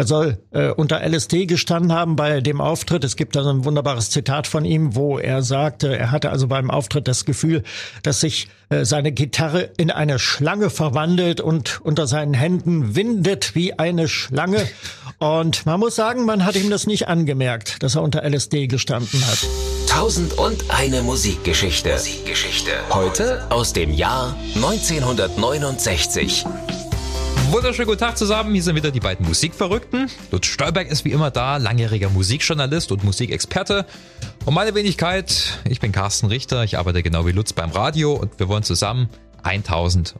Er soll äh, unter LSD gestanden haben bei dem Auftritt. Es gibt da so ein wunderbares Zitat von ihm, wo er sagte, er hatte also beim Auftritt das Gefühl, dass sich äh, seine Gitarre in eine Schlange verwandelt und unter seinen Händen windet wie eine Schlange. Und man muss sagen, man hat ihm das nicht angemerkt, dass er unter LSD gestanden hat. Tausend und eine Musikgeschichte. Musikgeschichte. Heute aus dem Jahr 1969. Wunderschönen guten Tag zusammen. Hier sind wieder die beiden Musikverrückten. Lutz Stolberg ist wie immer da, langjähriger Musikjournalist und Musikexperte. Und meine Wenigkeit, ich bin Carsten Richter. Ich arbeite genau wie Lutz beim Radio und wir wollen zusammen 1001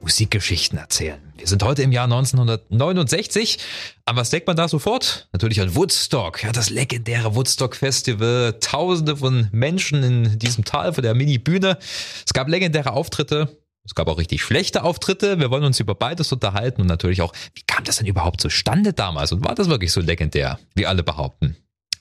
Musikgeschichten erzählen. Wir sind heute im Jahr 1969. An was denkt man da sofort? Natürlich an Woodstock, ja, das legendäre Woodstock Festival. Tausende von Menschen in diesem Tal vor der Mini-Bühne. Es gab legendäre Auftritte. Es gab auch richtig schlechte Auftritte. Wir wollen uns über beides unterhalten und natürlich auch, wie kam das denn überhaupt zustande damals und war das wirklich so legendär, wie alle behaupten?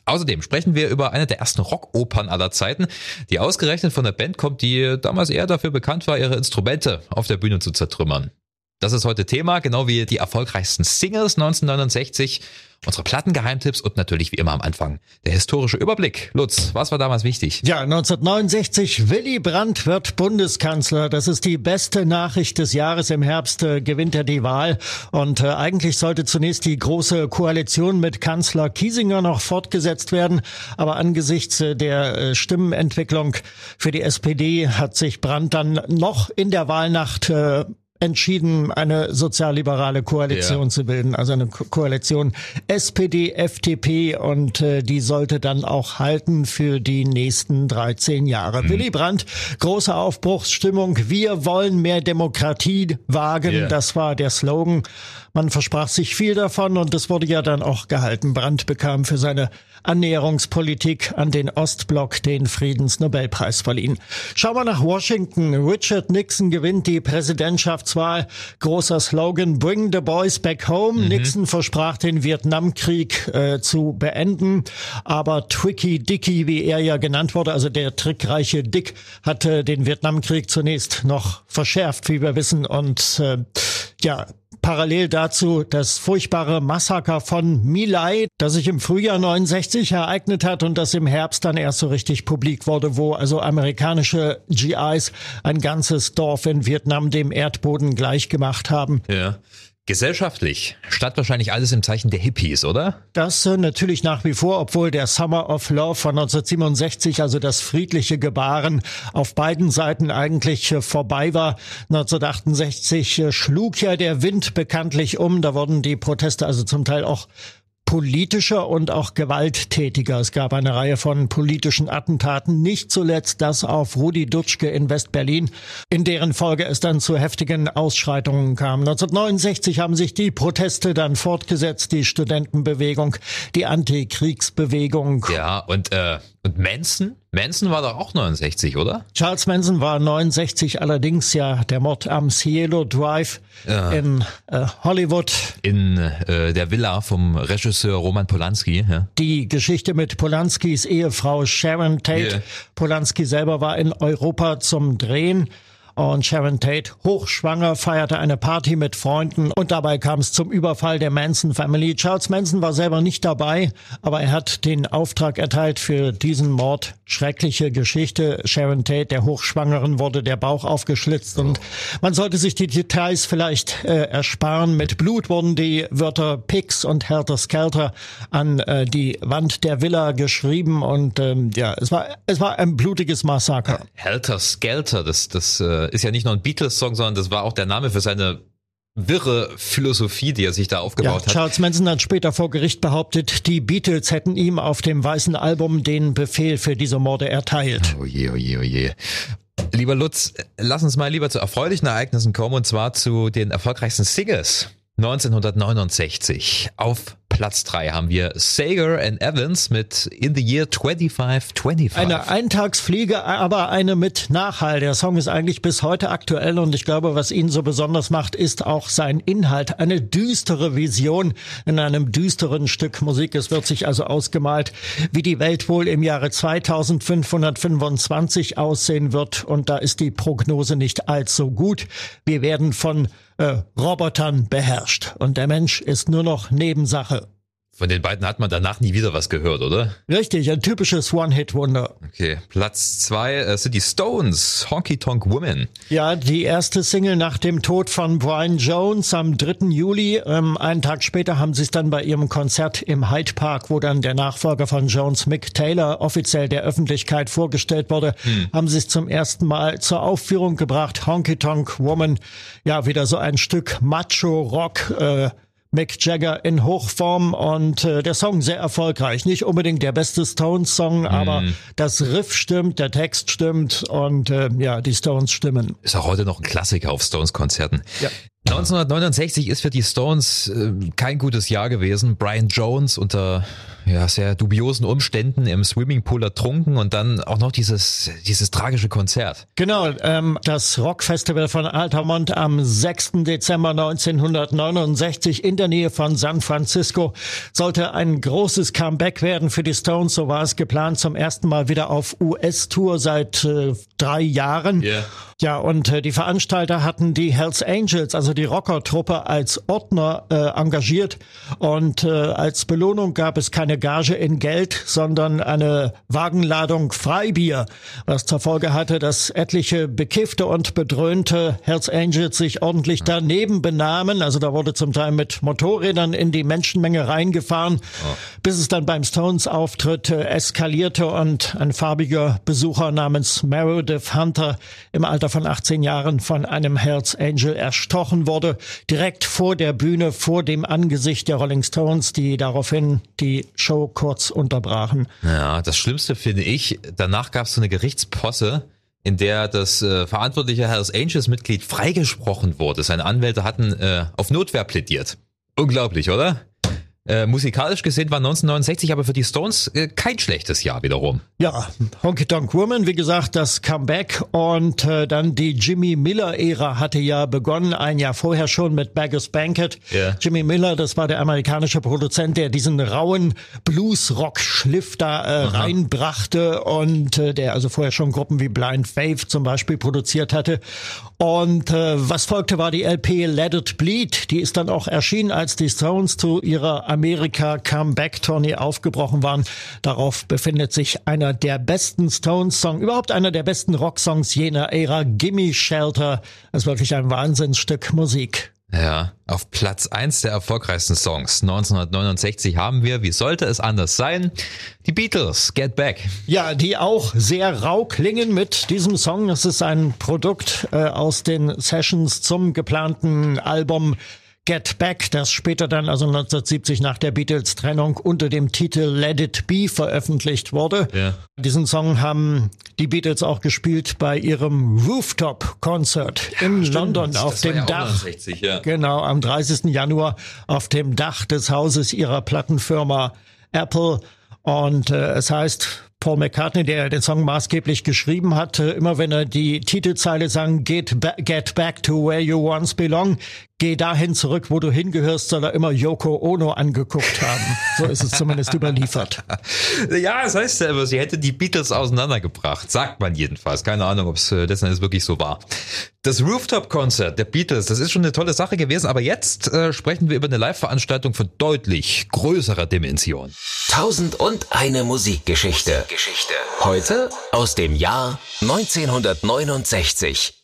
Außerdem sprechen wir über eine der ersten Rockopern aller Zeiten, die ausgerechnet von der Band kommt, die damals eher dafür bekannt war, ihre Instrumente auf der Bühne zu zertrümmern. Das ist heute Thema, genau wie die erfolgreichsten Singles 1969, unsere Plattengeheimtipps und natürlich wie immer am Anfang der historische Überblick. Lutz, was war damals wichtig? Ja, 1969, Willy Brandt wird Bundeskanzler. Das ist die beste Nachricht des Jahres. Im Herbst äh, gewinnt er die Wahl. Und äh, eigentlich sollte zunächst die große Koalition mit Kanzler Kiesinger noch fortgesetzt werden. Aber angesichts äh, der äh, Stimmenentwicklung für die SPD hat sich Brandt dann noch in der Wahlnacht äh, entschieden, eine sozialliberale Koalition ja. zu bilden, also eine Ko Koalition SPD, FDP und äh, die sollte dann auch halten für die nächsten 13 Jahre. Mhm. Willy Brandt, große Aufbruchsstimmung, wir wollen mehr Demokratie wagen, yeah. das war der Slogan. Man versprach sich viel davon und das wurde ja dann auch gehalten. Brandt bekam für seine Annäherungspolitik an den Ostblock den Friedensnobelpreis verliehen. Schauen wir nach Washington. Richard Nixon gewinnt die Präsidentschaftswahl. Großer Slogan Bring the Boys Back Home. Mhm. Nixon versprach den Vietnamkrieg äh, zu beenden, aber Tricky Dicky, wie er ja genannt wurde, also der trickreiche Dick, hatte den Vietnamkrieg zunächst noch verschärft, wie wir wissen und äh, ja, parallel dazu das furchtbare Massaker von Milai, das sich im Frühjahr 69 ereignet hat und das im Herbst dann erst so richtig publik wurde, wo also amerikanische GIs ein ganzes Dorf in Vietnam dem Erdboden gleichgemacht haben. Ja. Gesellschaftlich stand wahrscheinlich alles im Zeichen der Hippies, oder? Das äh, natürlich nach wie vor, obwohl der Summer of Love von 1967, also das friedliche Gebaren, auf beiden Seiten eigentlich äh, vorbei war. 1968 äh, schlug ja der Wind bekanntlich um. Da wurden die Proteste also zum Teil auch politischer und auch gewalttätiger. Es gab eine Reihe von politischen Attentaten, nicht zuletzt das auf Rudi Dutschke in West-Berlin, in deren Folge es dann zu heftigen Ausschreitungen kam. 1969 haben sich die Proteste dann fortgesetzt, die Studentenbewegung, die Antikriegsbewegung. Ja, und äh, und Manson? Manson war doch auch 69, oder? Charles Manson war 69, allerdings ja der Mord am Cielo Drive ja. in äh, Hollywood. In äh, der Villa vom Regisseur Roman Polanski. Ja. Die Geschichte mit Polanskis Ehefrau Sharon Tate. Yeah. Polanski selber war in Europa zum Drehen. Und Sharon Tate, hochschwanger, feierte eine Party mit Freunden und dabei kam es zum Überfall der Manson Family. Charles Manson war selber nicht dabei, aber er hat den Auftrag erteilt für diesen Mord. Schreckliche Geschichte. Sharon Tate, der Hochschwangeren, wurde der Bauch aufgeschlitzt und man sollte sich die Details vielleicht äh, ersparen. Mit Blut wurden die Wörter Pix und Helter Skelter an äh, die Wand der Villa geschrieben und ähm, ja, es war es war ein blutiges Massaker. Helter Skelter, das das äh äh, ist ja nicht nur ein Beatles-Song, sondern das war auch der Name für seine wirre Philosophie, die er sich da aufgebaut ja, hat. Charles Manson hat später vor Gericht behauptet, die Beatles hätten ihm auf dem weißen Album den Befehl für diese Morde erteilt. Oh je, oh je, oh je. Lieber Lutz, lass uns mal lieber zu erfreulichen Ereignissen kommen und zwar zu den erfolgreichsten Singles 1969 auf Platz 3 haben wir Sager and Evans mit In the Year 2525. Eine Eintagsfliege, aber eine mit Nachhall. Der Song ist eigentlich bis heute aktuell und ich glaube, was ihn so besonders macht, ist auch sein Inhalt. Eine düstere Vision in einem düsteren Stück Musik. Es wird sich also ausgemalt, wie die Welt wohl im Jahre 2525 aussehen wird und da ist die Prognose nicht allzu gut. Wir werden von äh, Robotern beherrscht. Und der Mensch ist nur noch Nebensache. Von den beiden hat man danach nie wieder was gehört, oder? Richtig, ein typisches One-Hit-Wonder. Okay, Platz zwei äh, sind die Stones, Honky Tonk Woman. Ja, die erste Single nach dem Tod von Brian Jones am 3. Juli. Ähm, einen Tag später haben sie es dann bei ihrem Konzert im Hyde Park, wo dann der Nachfolger von Jones, Mick Taylor, offiziell der Öffentlichkeit vorgestellt wurde, hm. haben sie es zum ersten Mal zur Aufführung gebracht. Honky Tonk Woman, ja, wieder so ein Stück Macho-Rock. Äh, Mick Jagger in Hochform und äh, der Song sehr erfolgreich. Nicht unbedingt der beste Stones-Song, mm. aber das Riff stimmt, der Text stimmt und äh, ja, die Stones stimmen. Ist auch heute noch ein Klassiker auf Stones-Konzerten. Ja. 1969 ist für die Stones äh, kein gutes Jahr gewesen. Brian Jones unter ja, sehr dubiosen Umständen im Swimmingpool ertrunken und dann auch noch dieses, dieses tragische Konzert. Genau, ähm, das Rockfestival von Altamont am 6. Dezember 1969 in der Nähe von San Francisco sollte ein großes Comeback werden für die Stones. So war es geplant zum ersten Mal wieder auf US-Tour seit äh, drei Jahren. Yeah. Ja, und äh, die Veranstalter hatten die Hells Angels, also die Rockertruppe, als Ordner äh, engagiert. Und äh, als Belohnung gab es keine Gage in Geld, sondern eine Wagenladung Freibier, was zur Folge hatte, dass etliche bekiffte und bedröhnte Hells Angels sich ordentlich daneben benahmen. Also da wurde zum Teil mit Motorrädern in die Menschenmenge reingefahren, oh. bis es dann beim Stones-Auftritt äh, eskalierte und ein farbiger Besucher namens Meredith Hunter im Alter Alter von 18 Jahren von einem Hells Angel erstochen wurde, direkt vor der Bühne, vor dem Angesicht der Rolling Stones, die daraufhin die Show kurz unterbrachen. Ja, das Schlimmste finde ich, danach gab es so eine Gerichtsposse, in der das äh, verantwortliche Hells Angels Mitglied freigesprochen wurde. Seine Anwälte hatten äh, auf Notwehr plädiert. Unglaublich, oder? Äh, musikalisch gesehen war 1969 aber für die Stones äh, kein schlechtes Jahr wiederum. Ja, Honky Tonk Woman, wie gesagt, das Comeback und äh, dann die Jimmy Miller-Ära hatte ja begonnen, ein Jahr vorher schon mit Beggars Banquet. Yeah. Jimmy Miller, das war der amerikanische Produzent, der diesen rauen Blues-Rock-Schliff da äh, reinbrachte und äh, der also vorher schon Gruppen wie Blind Faith zum Beispiel produziert hatte. Und äh, was folgte war die LP Let It Bleed, die ist dann auch erschienen, als die Stones zu ihrer Amerika Comeback Tournee aufgebrochen waren. Darauf befindet sich einer der besten Stones-Song, überhaupt einer der besten Rocksongs jener Ära, Gimme Shelter. Das ist wirklich ein Wahnsinnsstück Musik. Ja, auf Platz eins der erfolgreichsten Songs 1969 haben wir, wie sollte es anders sein, die Beatles, Get Back. Ja, die auch sehr rau klingen mit diesem Song. Es ist ein Produkt äh, aus den Sessions zum geplanten Album Get Back, das später dann also 1970 nach der Beatles-Trennung unter dem Titel Let It Be veröffentlicht wurde. Ja. Diesen Song haben die Beatles auch gespielt bei ihrem Rooftop-Konzert ja, in stimmt. London auf das dem ja Dach. 69, ja. Genau, am 30. Januar auf dem Dach des Hauses ihrer Plattenfirma Apple. Und äh, es heißt, Paul McCartney, der den Song maßgeblich geschrieben hat, immer wenn er die Titelzeile sang, get, ba get back to where you once belong, geh dahin zurück, wo du hingehörst, soll er immer Yoko Ono angeguckt haben. So ist es zumindest überliefert. Ja, das heißt ja immer, sie hätte die Beatles auseinandergebracht. Sagt man jedenfalls. Keine Ahnung, ob es äh, dessen ist wirklich so war. Das Rooftop-Konzert der Beatles, das ist schon eine tolle Sache gewesen, aber jetzt äh, sprechen wir über eine Live-Veranstaltung von deutlich größerer Dimension. Tausend und eine Musikgeschichte. Geschichte. Heute aus dem Jahr 1969.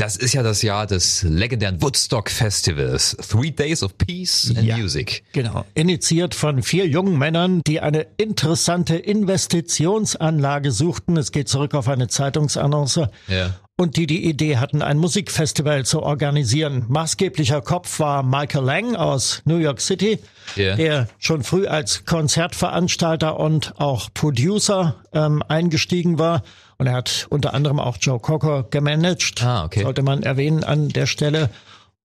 Das ist ja das Jahr des legendären Woodstock Festivals. Three Days of Peace and ja, Music. Genau. Initiiert von vier jungen Männern, die eine interessante Investitionsanlage suchten. Es geht zurück auf eine Zeitungsannonce. Ja. Und die die Idee hatten, ein Musikfestival zu organisieren. Maßgeblicher Kopf war Michael Lang aus New York City, yeah. der schon früh als Konzertveranstalter und auch Producer ähm, eingestiegen war und er hat unter anderem auch Joe Cocker gemanagt. Ah, okay. Sollte man erwähnen an der Stelle.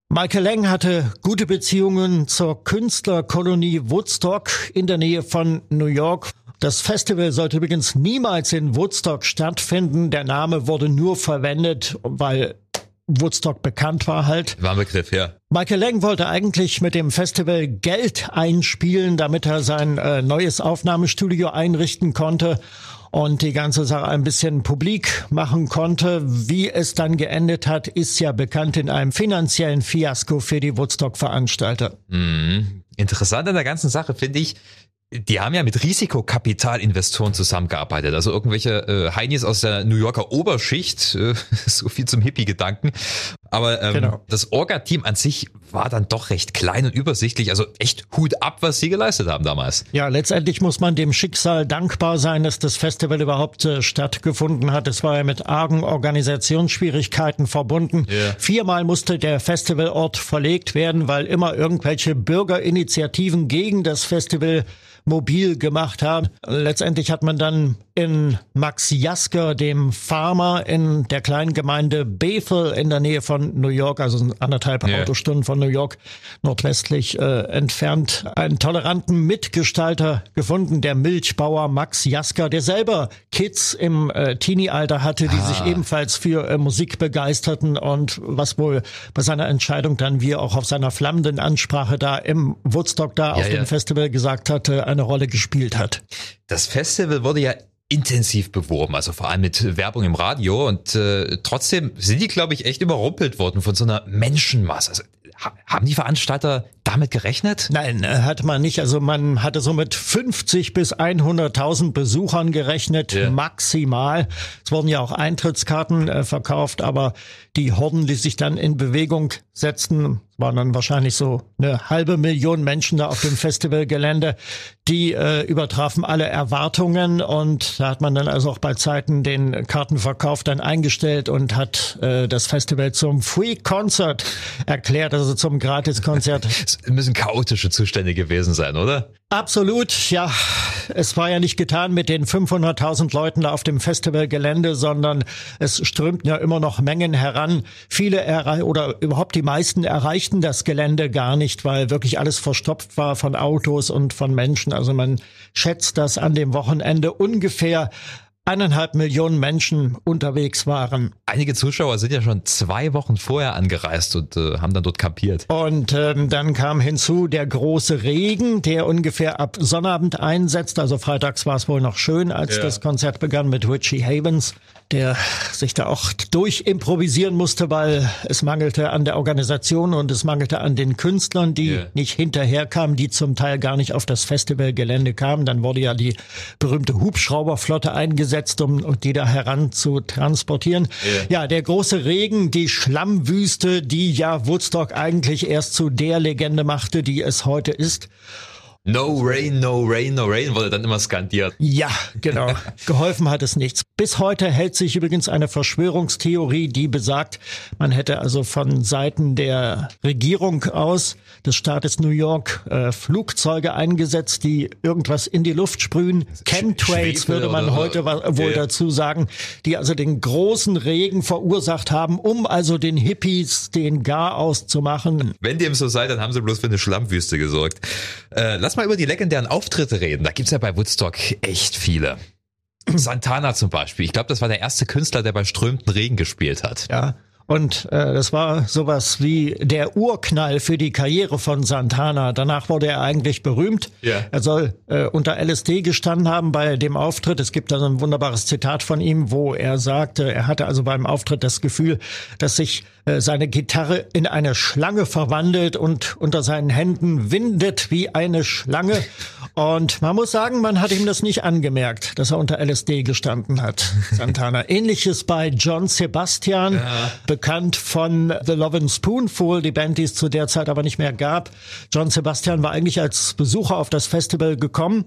Michael Lang hatte gute Beziehungen zur Künstlerkolonie Woodstock in der Nähe von New York. Das Festival sollte übrigens niemals in Woodstock stattfinden. Der Name wurde nur verwendet, weil Woodstock bekannt war halt. War ein Begriff, ja. Michael Lang wollte eigentlich mit dem Festival Geld einspielen, damit er sein äh, neues Aufnahmestudio einrichten konnte. und die ganze Sache ein bisschen publik machen konnte. Wie es dann geendet hat, ist ja bekannt in einem finanziellen Fiasko für die Woodstock-Veranstalter. Mhm. Interessant an der ganzen Sache finde ich, die haben ja mit Risikokapitalinvestoren zusammengearbeitet, also irgendwelche äh, Heinis aus der New Yorker Oberschicht, äh, so viel zum Hippie-Gedanken. Aber ähm, genau. das Orga-Team an sich war dann doch recht klein und übersichtlich, also echt Hut ab, was sie geleistet haben damals. Ja, letztendlich muss man dem Schicksal dankbar sein, dass das Festival überhaupt äh, stattgefunden hat. Es war ja mit argen Organisationsschwierigkeiten verbunden. Yeah. Viermal musste der Festivalort verlegt werden, weil immer irgendwelche Bürgerinitiativen gegen das Festival mobil gemacht haben. Letztendlich hat man dann in Max Jasker, dem Farmer in der kleinen Gemeinde Bethel in der Nähe von New York, also anderthalb yeah. Autostunden von New York nordwestlich äh, entfernt, einen toleranten Mitgestalter gefunden, der Milchbauer Max Jasker, der selber Kids im äh, Teenie-Alter hatte, die ah. sich ebenfalls für äh, Musik begeisterten und was wohl bei seiner Entscheidung dann, wie auch auf seiner flammenden Ansprache da im Woodstock da ja, auf ja. dem Festival gesagt hatte, eine Rolle gespielt hat. Das Festival wurde ja intensiv beworben, also vor allem mit Werbung im Radio und äh, trotzdem sind die, glaube ich, echt überrumpelt worden von so einer Menschenmasse. Also, ha haben die Veranstalter damit gerechnet? Nein, äh, hat man nicht. Also man hatte so mit 50 bis 100.000 Besuchern gerechnet, ja. maximal. Es wurden ja auch Eintrittskarten äh, verkauft, aber die Horden, die sich dann in Bewegung setzten, waren dann wahrscheinlich so eine halbe Million Menschen da auf dem Festivalgelände. Die äh, übertrafen alle Erwartungen und da hat man dann also auch bei Zeiten den Kartenverkauf dann eingestellt und hat äh, das Festival zum Free Concert erklärt, also zum Gratiskonzert. Es müssen chaotische Zustände gewesen sein, oder? Absolut, ja. Es war ja nicht getan mit den 500.000 Leuten da auf dem Festivalgelände, sondern es strömten ja immer noch Mengen heran. Viele oder überhaupt die meisten erreichten das Gelände gar nicht, weil wirklich alles verstopft war von Autos und von Menschen. Also man schätzt, dass an dem Wochenende ungefähr eineinhalb Millionen Menschen unterwegs waren. Einige Zuschauer sind ja schon zwei Wochen vorher angereist und äh, haben dann dort kampiert. Und ähm, dann kam hinzu der große Regen, der ungefähr ab Sonnabend einsetzt. Also freitags war es wohl noch schön, als ja. das Konzert begann mit Richie Havens der sich da auch durchimprovisieren musste, weil es mangelte an der Organisation und es mangelte an den Künstlern, die yeah. nicht hinterherkamen, die zum Teil gar nicht auf das Festivalgelände kamen. Dann wurde ja die berühmte Hubschrauberflotte eingesetzt, um die da heran zu transportieren. Yeah. Ja, der große Regen, die Schlammwüste, die ja Woodstock eigentlich erst zu der Legende machte, die es heute ist. No rain, no rain, no rain wurde dann immer skandiert. Ja, genau. Geholfen hat es nichts. Bis heute hält sich übrigens eine Verschwörungstheorie, die besagt, man hätte also von Seiten der Regierung aus des Staates New York äh, Flugzeuge eingesetzt, die irgendwas in die Luft sprühen. Chemtrails würde man heute wohl ja. dazu sagen, die also den großen Regen verursacht haben, um also den Hippies den Gar auszumachen. Wenn dem so sei, dann haben sie bloß für eine Schlammwüste gesorgt. Äh, lass mal über die legendären Auftritte reden. Da gibt's ja bei Woodstock echt viele. Santana zum Beispiel. Ich glaube, das war der erste Künstler, der bei strömenden Regen gespielt hat. Ja. Und äh, das war sowas wie der Urknall für die Karriere von Santana. Danach wurde er eigentlich berühmt. Yeah. Er soll äh, unter LSD gestanden haben bei dem Auftritt. Es gibt da so ein wunderbares Zitat von ihm, wo er sagte, er hatte also beim Auftritt das Gefühl, dass sich äh, seine Gitarre in eine Schlange verwandelt und unter seinen Händen windet wie eine Schlange. Und man muss sagen, man hat ihm das nicht angemerkt, dass er unter LSD gestanden hat, Santana. Ähnliches bei John Sebastian, ja. Bekannt von The Love and Spoonful, die Band, die es zu der Zeit aber nicht mehr gab. John Sebastian war eigentlich als Besucher auf das Festival gekommen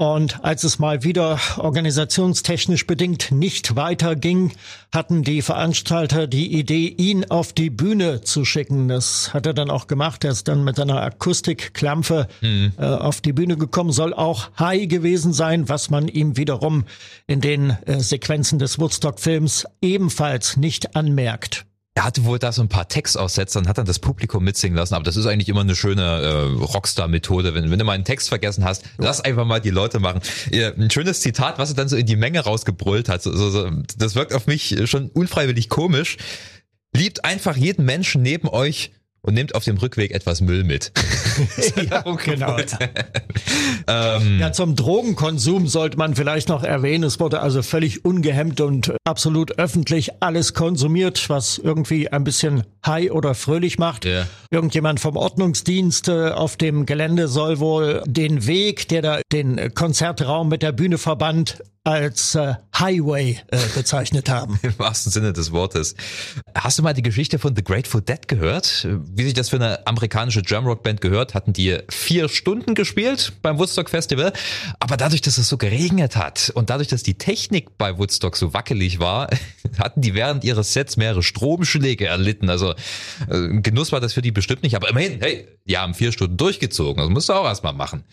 und als es mal wieder organisationstechnisch bedingt nicht weiterging, hatten die Veranstalter die Idee, ihn auf die Bühne zu schicken. Das hat er dann auch gemacht. Er ist dann mit seiner Akustikklampe mhm. äh, auf die Bühne gekommen, soll auch high gewesen sein, was man ihm wiederum in den äh, Sequenzen des Woodstock-Films ebenfalls nicht anmerkt. Er hatte wohl da so ein paar Textaussetzer und hat dann das Publikum mitsingen lassen. Aber das ist eigentlich immer eine schöne äh, Rockstar-Methode. Wenn, wenn du mal einen Text vergessen hast, ja. lass einfach mal die Leute machen. Ein schönes Zitat, was er dann so in die Menge rausgebrüllt hat. So, so, so, das wirkt auf mich schon unfreiwillig komisch. Liebt einfach jeden Menschen neben euch und nimmt auf dem Rückweg etwas Müll mit. ja, genau. ähm, ja, zum Drogenkonsum sollte man vielleicht noch erwähnen. Es wurde also völlig ungehemmt und absolut öffentlich alles konsumiert, was irgendwie ein bisschen high oder fröhlich macht. Yeah. Irgendjemand vom Ordnungsdienst äh, auf dem Gelände soll wohl den Weg, der da den Konzertraum mit der Bühne verband, als äh, Highway äh, bezeichnet haben. Im wahrsten Sinne des Wortes. Hast du mal die Geschichte von The Grateful Dead gehört? Wie sich das für eine amerikanische Drumrock-Band gehört, hatten die vier Stunden gespielt beim Woodstock Festival. Aber dadurch, dass es so geregnet hat und dadurch, dass die Technik bei Woodstock so wackelig war, hatten die während ihres Sets mehrere Stromschläge erlitten. Also äh, Genuss war das für die bestimmt nicht. Aber immerhin, hey, die haben vier Stunden durchgezogen. Das musst du auch erstmal machen.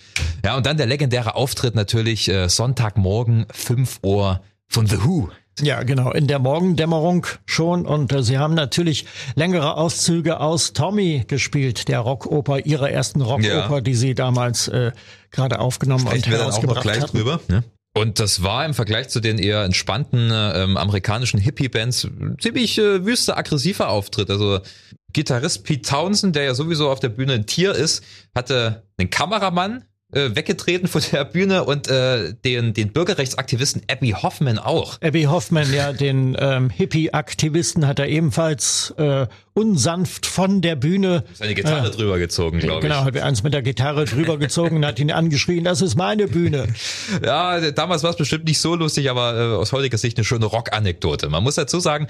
Ja, und dann der legendäre Auftritt natürlich äh, Sonntagmorgen 5 Uhr von The Who. Ja, genau, in der Morgendämmerung schon. Und äh, sie haben natürlich längere Auszüge aus Tommy gespielt, der Rockoper, ihrer ersten Rockoper, ja. die sie damals äh, gerade aufgenommen Sprechen und wir dann auch noch gleich hatten. drüber. Ne? Und das war im Vergleich zu den eher entspannten ähm, amerikanischen Hippie-Bands ziemlich äh, wüster, aggressiver Auftritt. Also Gitarrist Pete Townsend, der ja sowieso auf der Bühne ein Tier ist, hatte einen Kameramann, äh, weggetreten von der Bühne und äh, den, den Bürgerrechtsaktivisten Abby Hoffman auch. Abby Hoffman, ja, den ähm, Hippie-Aktivisten hat er ebenfalls äh, unsanft von der Bühne. Seine Gitarre äh, drüber gezogen, glaube genau, ich. Genau, hat er eins mit der Gitarre drüber gezogen und hat ihn angeschrien, das ist meine Bühne. Ja, damals war es bestimmt nicht so lustig, aber äh, aus heutiger Sicht eine schöne Rock-Anekdote. Man muss dazu sagen,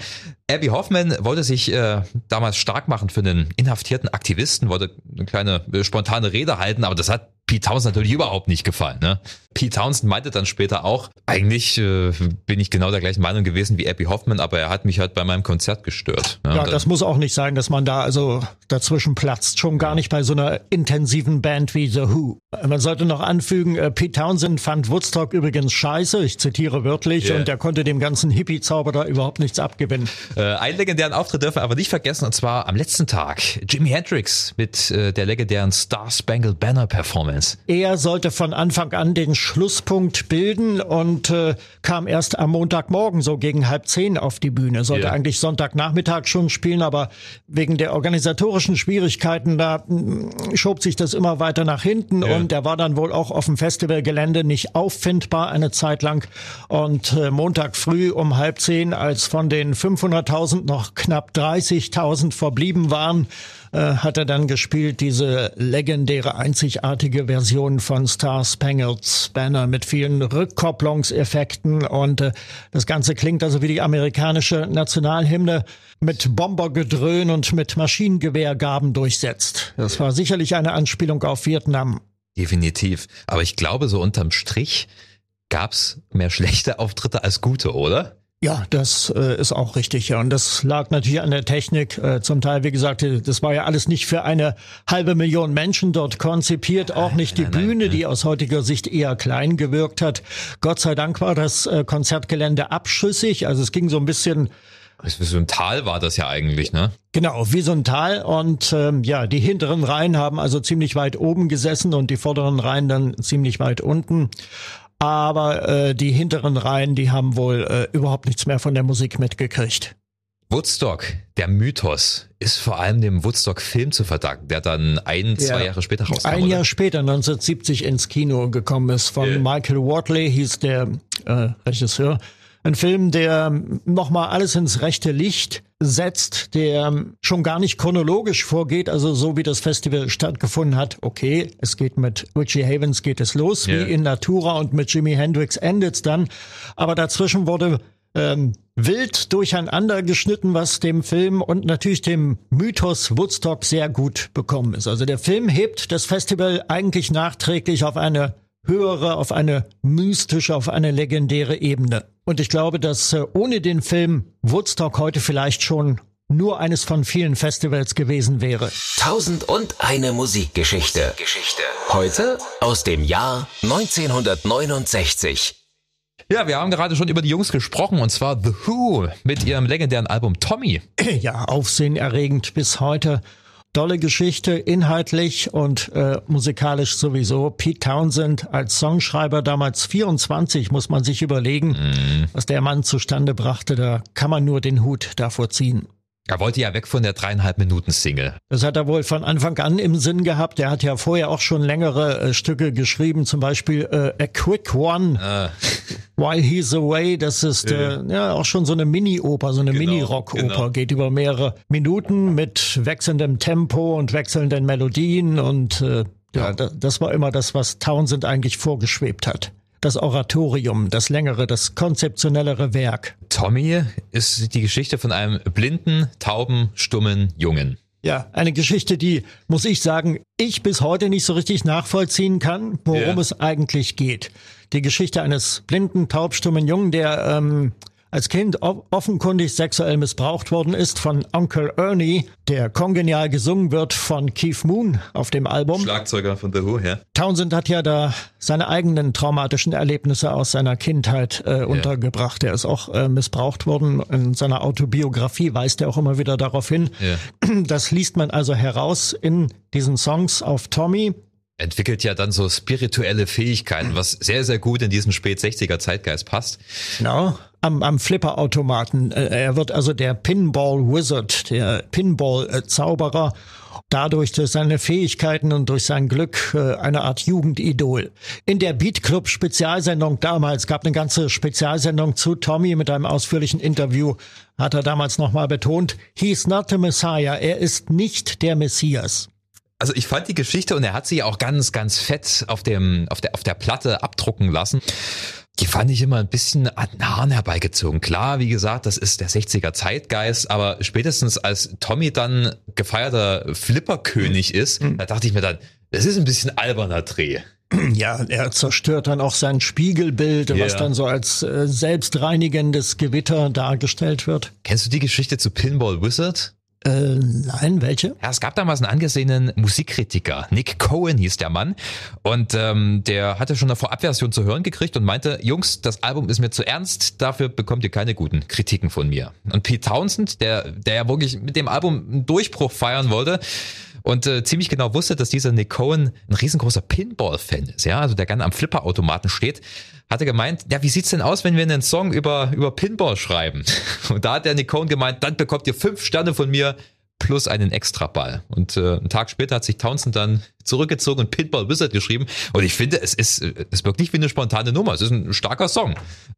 Abby Hoffman wollte sich äh, damals stark machen für einen inhaftierten Aktivisten, wollte eine kleine äh, spontane Rede halten, aber das hat Pete Townsend natürlich überhaupt nicht gefallen. Ne? Pete Townsend meinte dann später auch, eigentlich äh, bin ich genau der gleichen Meinung gewesen wie Abby Hoffman, aber er hat mich halt bei meinem Konzert gestört. Ne? Ja, das muss auch nicht sein, dass man da also dazwischen platzt. Schon gar nicht bei so einer intensiven Band wie The Who. Man sollte noch anfügen, äh, Pete Townsend fand Woodstock übrigens scheiße, ich zitiere wörtlich, yeah. und er konnte dem ganzen Hippie-Zauber da überhaupt nichts abgewinnen. Äh, einen legendären Auftritt dürfen wir aber nicht vergessen, und zwar am letzten Tag. Jimi Hendrix mit äh, der legendären Star Spangled Banner Performance. Er sollte von Anfang an den Schlusspunkt bilden und äh, kam erst am Montagmorgen so gegen halb zehn auf die Bühne. Sollte yeah. eigentlich Sonntagnachmittag schon spielen, aber wegen der organisatorischen Schwierigkeiten da mh, schob sich das immer weiter nach hinten yeah. und er war dann wohl auch auf dem Festivalgelände nicht auffindbar eine Zeit lang. Und äh, Montag früh um halb zehn, als von den 500.000 noch knapp 30.000 verblieben waren, äh, hat er dann gespielt, diese legendäre, einzigartige Version von Star Spangled Banner mit vielen Rückkopplungseffekten und äh, das Ganze klingt also wie die amerikanische Nationalhymne mit Bombergedröhn und mit Maschinengewehrgaben durchsetzt. Das war sicherlich eine Anspielung auf Vietnam. Definitiv. Aber ich glaube, so unterm Strich gab's mehr schlechte Auftritte als gute, oder? Ja, das äh, ist auch richtig. Ja. Und das lag natürlich an der Technik. Äh, zum Teil, wie gesagt, das war ja alles nicht für eine halbe Million Menschen dort konzipiert. Auch nicht die nein, Bühne, nein, die aus heutiger Sicht eher klein gewirkt hat. Gott sei Dank war das äh, Konzertgelände abschüssig. Also es ging so ein bisschen wie so ein Tal war das ja eigentlich, ne? Genau, wie so ein Tal. Und ähm, ja, die hinteren Reihen haben also ziemlich weit oben gesessen und die vorderen Reihen dann ziemlich weit unten aber äh, die hinteren Reihen, die haben wohl äh, überhaupt nichts mehr von der Musik mitgekriegt. Woodstock, der Mythos, ist vor allem dem Woodstock-Film zu verdanken, der dann ein, ja. zwei Jahre später rauskam. Ein Jahr oder? später, 1970 ins Kino gekommen ist. Von yeah. Michael Wortley hieß der äh, Regisseur. Ein Film, der nochmal alles ins rechte Licht setzt, der schon gar nicht chronologisch vorgeht, also so wie das Festival stattgefunden hat. Okay, es geht mit Richie Havens geht es los, yeah. wie in Natura und mit Jimi Hendrix endet's dann. Aber dazwischen wurde ähm, wild durcheinander geschnitten, was dem Film und natürlich dem Mythos Woodstock sehr gut bekommen ist. Also der Film hebt das Festival eigentlich nachträglich auf eine höhere, auf eine mystische, auf eine legendäre Ebene. Und ich glaube, dass äh, ohne den Film Woodstock heute vielleicht schon nur eines von vielen Festivals gewesen wäre. Tausend und eine Musikgeschichte. Geschichte. Heute aus dem Jahr 1969. Ja, wir haben gerade schon über die Jungs gesprochen und zwar The Who mit ihrem legendären Album Tommy. Ja, aufsehenerregend bis heute. Tolle Geschichte, inhaltlich und äh, musikalisch sowieso. Pete Townsend als Songschreiber damals 24, muss man sich überlegen, mm. was der Mann zustande brachte. Da kann man nur den Hut davor ziehen. Er wollte ja weg von der dreieinhalb Minuten Single. Das hat er wohl von Anfang an im Sinn gehabt. Er hat ja vorher auch schon längere äh, Stücke geschrieben, zum Beispiel äh, A Quick One, Ah. While He's Away. Das ist äh, ja auch schon so eine Mini-Oper, so eine Genau, Mini-Rock-Oper. genau. Geht über mehrere Minuten mit wechselndem Tempo und wechselnden Melodien. Und äh, ja, da, das war immer das, was Townsend eigentlich vorgeschwebt hat. Das Oratorium, das längere, das konzeptionellere Werk. Tommy ist die Geschichte von einem blinden, tauben, stummen Jungen. Ja, eine Geschichte, die, muss ich sagen, ich bis heute nicht so richtig nachvollziehen kann, worum Ja. es eigentlich geht. Die Geschichte eines blinden, taubstummen Jungen, der ähm, als Kind offenkundig sexuell missbraucht worden ist von Onkel Ernie, der kongenial gesungen wird von Keith Moon auf dem Album. Schlagzeuger von The Who, ja. Townsend hat ja da seine eigenen traumatischen Erlebnisse aus seiner Kindheit äh, untergebracht. Er ist auch äh, missbraucht worden. In seiner Autobiografie weist er auch immer wieder darauf hin. Das liest man also heraus in diesen Songs auf Tommy. Entwickelt ja dann so spirituelle Fähigkeiten, was sehr, sehr gut in diesen Spät-60er Zeitgeist passt. Genau. Am, am Flipperautomaten. Äh, Er wird also der Pinball Wizard, der Pinball-Zauberer. Dadurch durch seine Fähigkeiten und durch sein Glück äh, eine Art Jugendidol. In der Beat Club Spezialsendung damals gab eine ganze Spezialsendung zu Tommy mit einem ausführlichen Interview. Hat er damals nochmal betont, he's not the Messiah. Er ist nicht der Messias. Also ich fand die Geschichte und er hat sie auch ganz, ganz fett auf dem, auf der, auf der Platte abdrucken lassen. Die fand ich immer ein bisschen an den Haaren herbeigezogen. Klar, wie gesagt, das ist der 60er Zeitgeist, aber spätestens als Tommy dann gefeierter Flipperkönig ist, da dachte ich mir dann, das ist ein bisschen alberner Dreh. Ja, er zerstört dann auch sein Spiegelbild, was Ja. dann so als äh, selbstreinigendes Gewitter dargestellt wird. Kennst du die Geschichte zu Pinball Wizard? Äh, nein, welche? Ja, es gab damals einen angesehenen Musikkritiker, Nick Cohen hieß der Mann, und ähm, der hatte schon eine Vorabversion zu hören gekriegt und meinte, Jungs, das Album ist mir zu ernst, dafür bekommt ihr keine guten Kritiken von mir. Und Pete Townsend, der, der ja wirklich mit dem Album einen Durchbruch feiern wollte und äh, ziemlich genau wusste, dass dieser Nick Cohen ein riesengroßer Pinball-Fan ist, ja, also der gerne am Flipperautomaten steht, hatte gemeint, ja, wie sieht's denn aus, wenn wir einen Song über, über Pinball schreiben? Und da hat der Nick Cohen gemeint, dann bekommt ihr fünf Sterne von mir plus einen Extraball. Und äh, einen Tag später hat sich Townsend dann zurückgezogen und Pinball Wizard geschrieben. Und ich finde, es ist, äh, es wirkt nicht wie eine spontane Nummer. Es ist ein starker Song.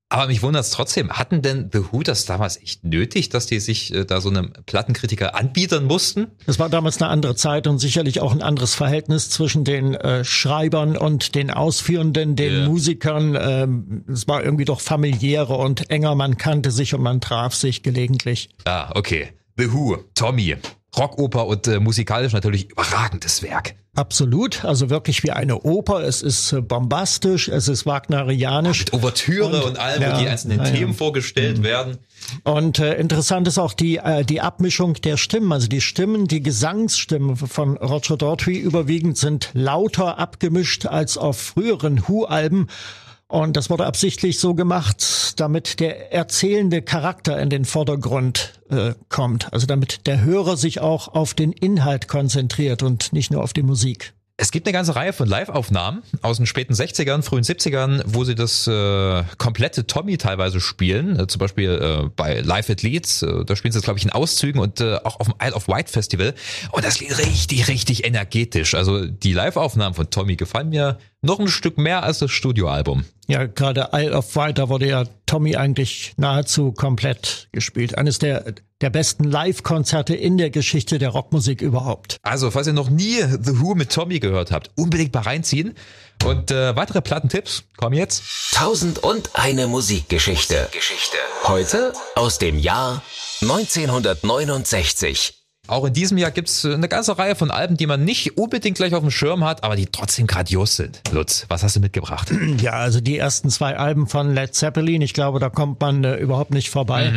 Aber mich wundert es trotzdem. Hatten denn The Who das damals echt nötig, dass die sich äh, da so einem Plattenkritiker anbietern mussten? Das war damals eine andere Zeit und sicherlich auch ein anderes Verhältnis zwischen den äh, Schreibern und den Ausführenden, den Ja. Musikern. Ähm, es war irgendwie doch familiärer und enger. Man kannte sich und man traf sich gelegentlich. Ah, okay. The Who, Tommy, Rockoper und äh, musikalisch natürlich überragendes Werk. Absolut, also wirklich wie eine Oper. Es ist äh, bombastisch, es ist wagnerianisch. Mit Ouvertüre und, Und- allem, ja, wo die einzelnen ja, ja. Themen vorgestellt werden. Und äh, interessant ist auch die, äh, die Abmischung der Stimmen. Also die Stimmen, die Gesangsstimmen von Roger Daltrey überwiegend sind lauter abgemischt als auf früheren Who-Alben. Und das wurde absichtlich so gemacht, damit der erzählende Charakter in den Vordergrund äh, kommt. Also damit der Hörer sich auch auf den Inhalt konzentriert und nicht nur auf die Musik. Es gibt eine ganze Reihe von Live-Aufnahmen aus den späten 60ern, frühen 70ern, wo sie das äh, komplette Tommy teilweise spielen. Äh, zum Beispiel äh, bei Live at Leeds, äh, da spielen sie es, glaube ich, in Auszügen und äh, auch auf dem Isle of Wight Festival. Und das klingt richtig, richtig energetisch. Also die Live-Aufnahmen von Tommy gefallen mir noch ein Stück mehr als das Studioalbum. Ja, gerade Isle of Wight, da wurde ja Tommy eigentlich nahezu komplett gespielt. Eines der, der besten Live-Konzerte in der Geschichte der Rockmusik überhaupt. Also, falls ihr noch nie The Who mit Tommy gehört habt, unbedingt mal reinziehen. Und äh, weitere Plattentipps kommen jetzt. Tausend und eine Musikgeschichte. Geschichte. Heute aus dem Jahr 1969. Auch in diesem Jahr gibt's äh, eine ganze Reihe von Alben, die man nicht unbedingt gleich auf dem Schirm hat, aber die trotzdem grandios sind. Lutz, was hast du mitgebracht? Ja, also die ersten zwei Alben von Led Zeppelin, ich glaube, da kommt man äh, überhaupt nicht vorbei.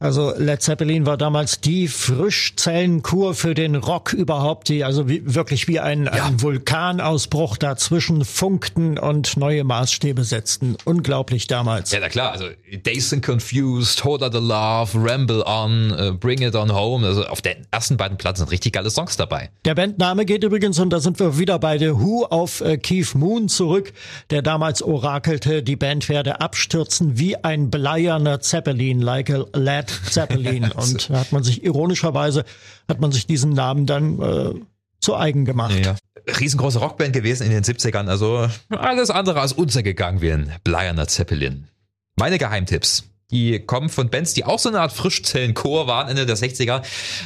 Also Led Zeppelin war damals die Frischzellenkur für den Rock überhaupt, die also wie, wirklich wie ein, ein Vulkanausbruch dazwischen funkten und neue Maßstäbe setzten. Unglaublich damals. Ja, na klar, also Dazed and Confused, Hold Out the Love, Ramble On, äh, Bring It On Home, also auf den ersten ersten beiden Platten sind richtig geile Songs dabei. Der Bandname geht übrigens, und da sind wir wieder bei The Who, auf äh, Keith Moon zurück, der damals orakelte, die Band werde abstürzen wie ein bleierner Zeppelin, like a Led Zeppelin. und da hat man sich ironischerweise, hat man sich diesen Namen dann äh, zu eigen gemacht. Ja. Riesengroße Rockband gewesen in den 70ern, also alles andere als untergegangen wie ein bleierner Zeppelin. Meine Geheimtipps. Die kommen von Bands, die auch so eine Art Frischzellenchor waren Ende der 60er.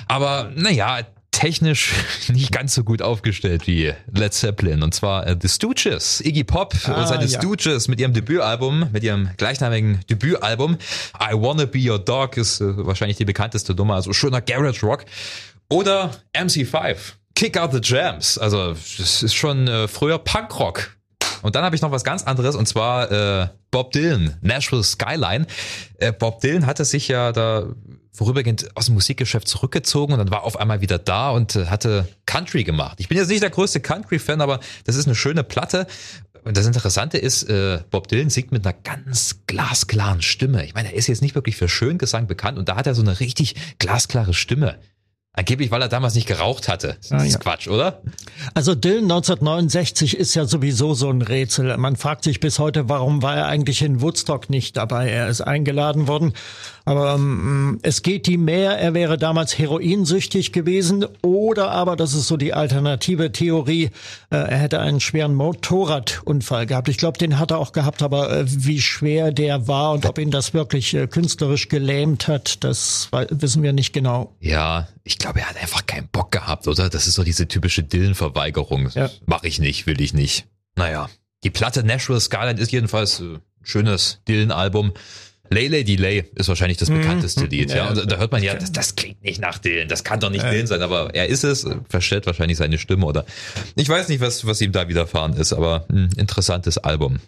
Aber naja, technisch nicht ganz so gut aufgestellt wie Led Zeppelin. Und zwar äh, The Stooges. Iggy Pop ah, und seine ja. Stooges mit ihrem Debütalbum, mit ihrem gleichnamigen Debütalbum. I Wanna Be Your Dog ist äh, wahrscheinlich die bekannteste Nummer. Also schöner Garage Rock. Oder MC5. Kick Out the Jams. Also das ist schon äh, früher Punkrock und dann habe ich noch was ganz anderes und zwar äh, Bob Dylan, Nashville Skyline. Äh, Bob Dylan hatte sich ja da vorübergehend aus dem Musikgeschäft zurückgezogen und dann war auf einmal wieder da und äh, hatte Country gemacht. Ich bin jetzt nicht der größte Country-Fan, aber das ist eine schöne Platte. Und das Interessante ist, äh, Bob Dylan singt mit einer ganz glasklaren Stimme. Ich meine, er ist jetzt nicht wirklich für Schöngesang bekannt und da hat er so eine richtig glasklare Stimme. Angeblich, weil er damals nicht geraucht hatte. Das ah, ist ja. Quatsch, oder? Also Dylan 1969 ist ja sowieso so ein Rätsel. Man fragt sich bis heute, warum war er eigentlich in Woodstock nicht dabei? Er ist eingeladen worden aber ähm, es geht die mehr, er wäre damals heroinsüchtig gewesen oder aber, das ist so die alternative Theorie, äh, er hätte einen schweren Motorradunfall gehabt. Ich glaube, den hat er auch gehabt, aber äh, wie schwer der war und ob ihn das wirklich äh, künstlerisch gelähmt hat, das wissen wir nicht genau. Ja, ich glaube, er hat einfach keinen Bock gehabt, oder? Das ist so diese typische Dillen-Verweigerung. Ja. Mach ich nicht, will ich nicht. Naja, die Platte Nashville Skyline ist jedenfalls ein schönes Dillen-Album. Lay Lay Delay ist wahrscheinlich das mhm. bekannteste mhm. Lied, ja. ja. Und da hört man ja, das, das klingt nicht nach Dylan, das kann doch nicht äh. Dylan sein, aber er ist es, verstellt wahrscheinlich seine Stimme oder ich weiß nicht, was, was ihm da widerfahren ist, aber ein interessantes Album.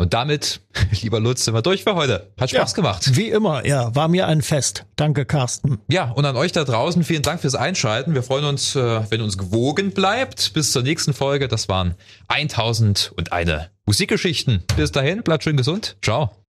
Und damit, lieber Lutz, sind wir durch für heute. Hat Spaß ja, gemacht. Wie immer, ja, war mir ein Fest. Danke, Carsten. Ja, und an euch da draußen vielen Dank fürs Einschalten. Wir freuen uns, äh, wenn uns gewogen bleibt. Bis zur nächsten Folge. Das waren 1001 Musikgeschichten. Bis dahin, bleibt schön gesund. Ciao.